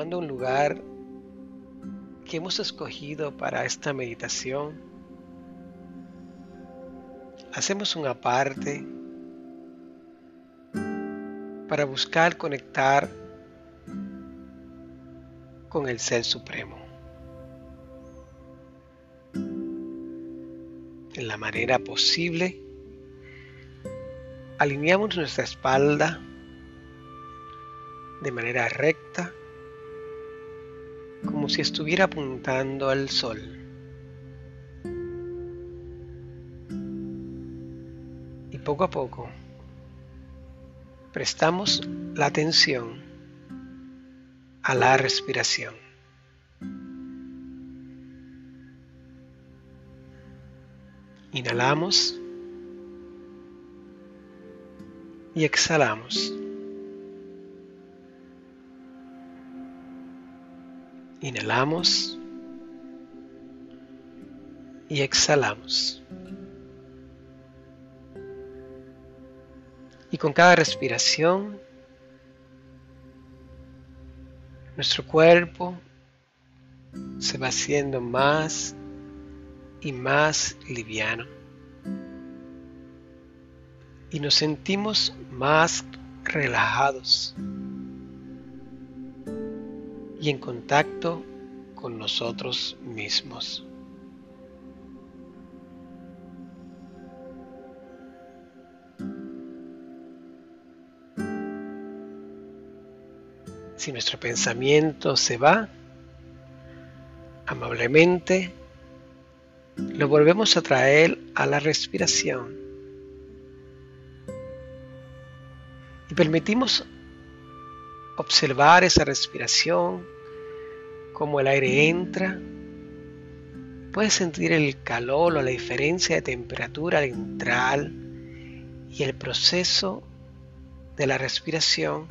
tomando un lugar que hemos escogido para esta meditación, hacemos un aparte para buscar conectar con el Ser Supremo. En la manera posible, alineamos nuestra espalda de manera recta, si estuviera apuntando al sol. Y poco a poco prestamos la atención a la respiración. Inhalamos y exhalamos. Inhalamos y exhalamos. Y con cada respiración, nuestro cuerpo se va haciendo más y más liviano. Y nos sentimos más relajados y en contacto con nosotros mismos. Si nuestro pensamiento se va, amablemente lo volvemos a traer a la respiración y permitimos observar esa respiración, como el aire entra. Puedes sentir el calor o la diferencia de temperatura al entrar y el proceso de la respiración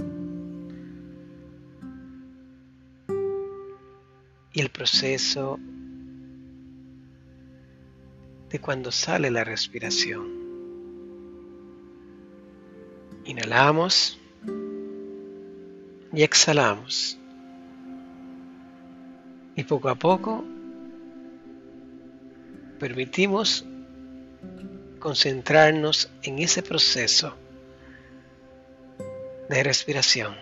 y el proceso de cuando sale la respiración. Inhalamos y exhalamos. Y poco a poco permitimos concentrarnos en ese proceso de respiración.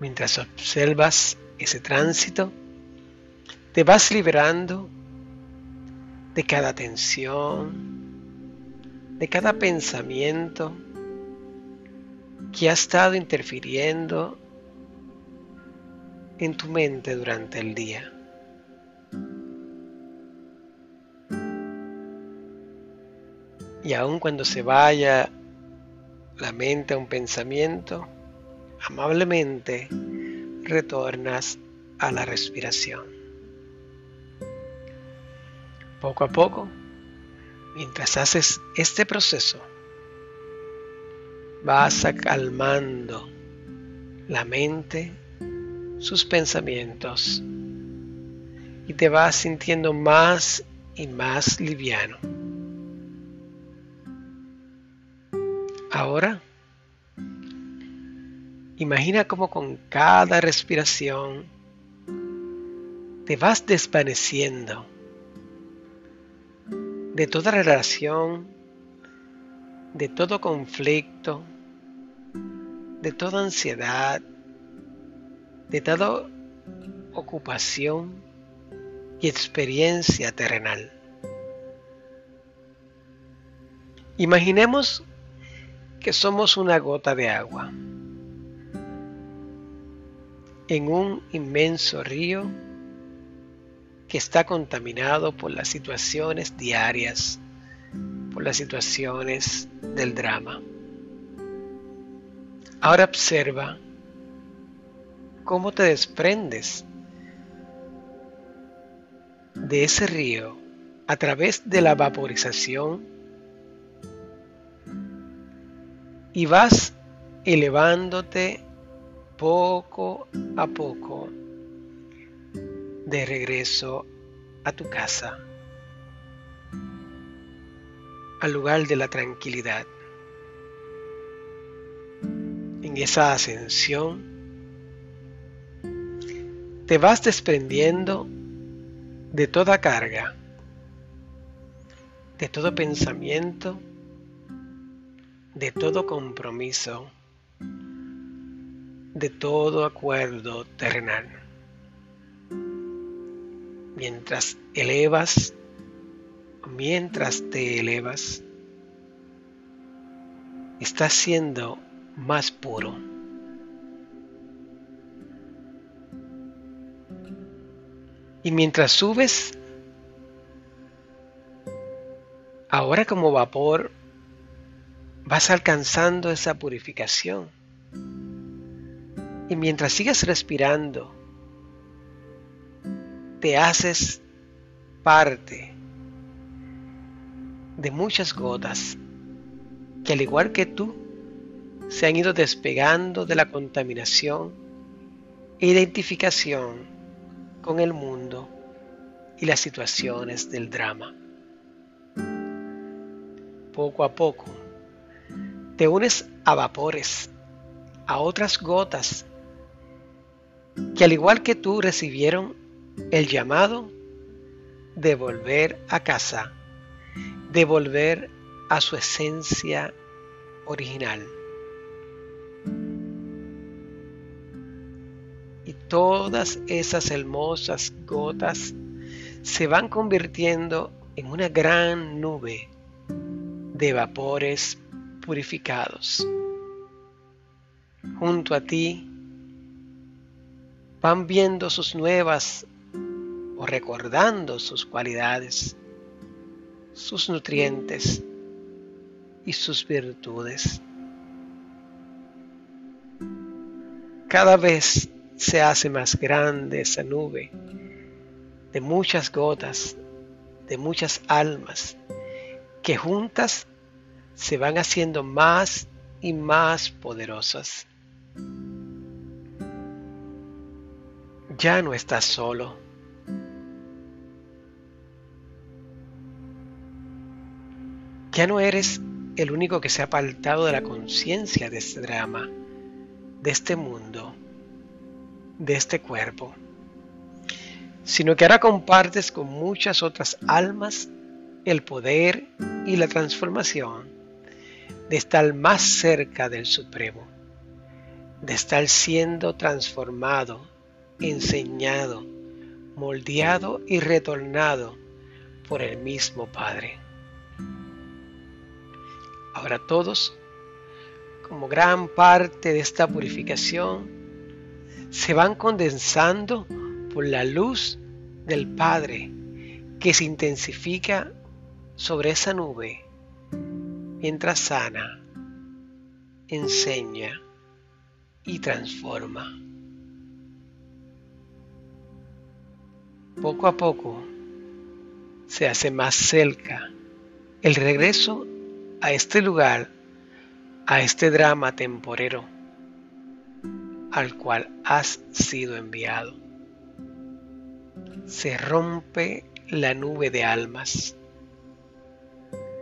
Mientras observas ese tránsito, te vas liberando de cada tensión, de cada pensamiento que ha estado interfiriendo en tu mente durante el día. Y aun cuando se vaya la mente a un pensamiento, amablemente retornas a la respiración. Poco a poco, mientras haces este proceso, vas calmando la mente, sus pensamientos, y te vas sintiendo más y más liviano. Ahora, imagina cómo con cada respiración te vas desvaneciendo de toda relación, de todo conflicto, de toda ansiedad, de toda ocupación y experiencia terrenal. Imaginemos que somos una gota de agua en un inmenso río que está contaminado por las situaciones diarias, por las situaciones del drama. Ahora observa cómo te desprendes de ese río a través de la vaporización y vas elevándote poco a poco de regreso a tu casa. al lugar de la tranquilidad. En esa ascensión te vas desprendiendo de toda carga, de todo pensamiento, de todo compromiso, de todo acuerdo terrenal. Mientras elevas, mientras te elevas, estás siendo más puro. Y mientras subes, ahora como vapor, vas alcanzando esa purificación. Y mientras sigas respirando, te haces parte de muchas gotas que al igual que tú, se han ido despegando de la contaminación e identificación con el mundo y las situaciones del drama. Poco a poco, te unes a vapores, a otras gotas que al igual que tú recibieron el llamado de volver a casa, de volver a su esencia original. Y todas esas hermosas gotas se van convirtiendo en una gran nube de vapores purificados. Junto a ti van viendo sus nuevas o recordando sus cualidades, sus nutrientes y sus virtudes. Cada vez se hace más grande esa nube de muchas gotas, de muchas almas, que juntas se van haciendo más y más poderosas. Ya no estás solo. Ya no eres el único que se ha apartado de la conciencia de este drama, de este mundo, de este cuerpo, sino que ahora compartes con muchas otras almas el poder y la transformación de estar más cerca del Supremo, de estar siendo transformado, enseñado, moldeado y retornado por el mismo Padre. Ahora todos, como gran parte de esta purificación, se van condensando por la luz del Padre que se intensifica sobre esa nube mientras sana, enseña y transforma. Poco a poco se hace más cerca el regreso a este lugar, a este drama temporero al cual has sido enviado. Se rompe la nube de almas,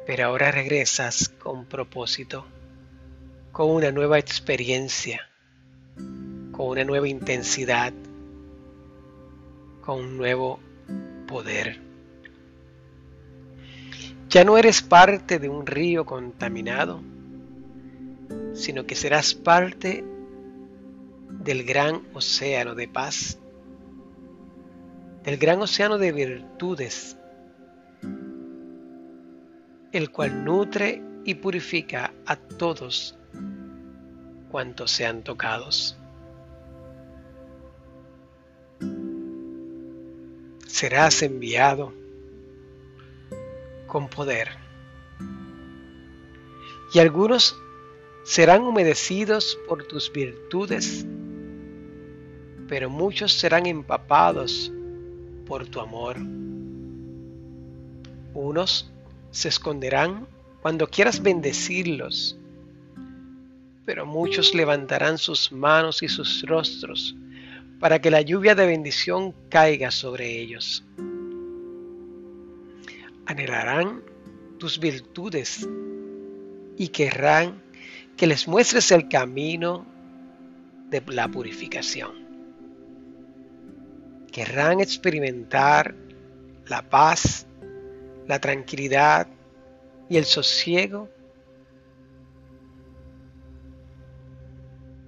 pero ahora regresas con propósito, con una nueva experiencia, con una nueva intensidad, con un nuevo poder. Ya no eres parte de un río contaminado, sino que serás parte del gran océano de paz, del gran océano de virtudes, el cual nutre y purifica a todos cuantos sean tocados. Serás enviado con poder. Y algunos serán humedecidos por tus virtudes, pero muchos serán empapados por tu amor. Unos se esconderán cuando quieras bendecirlos, pero muchos levantarán sus manos y sus rostros para que la lluvia de bendición caiga sobre ellos anhelarán tus virtudes y querrán que les muestres el camino de la purificación. Querrán experimentar la paz, la tranquilidad y el sosiego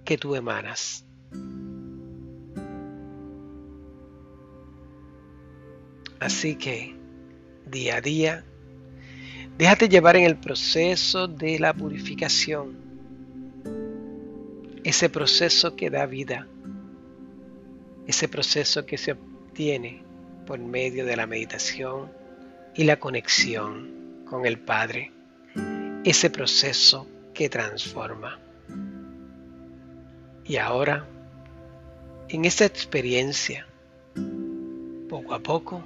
que tú emanas. Así que, día a día, déjate llevar en el proceso de la purificación, ese proceso que da vida, ese proceso que se obtiene por medio de la meditación y la conexión con el Padre, ese proceso que transforma. Y ahora, en esta experiencia, poco a poco,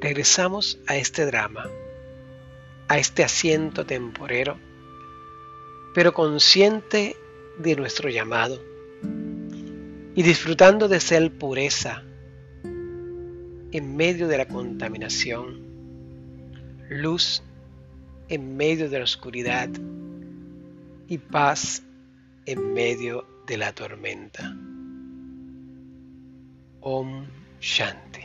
regresamos a este drama, a este asiento temporero, pero consciente de nuestro llamado y disfrutando de ser pureza en medio de la contaminación, luz en medio de la oscuridad y paz en medio de la tormenta. Om Shanti.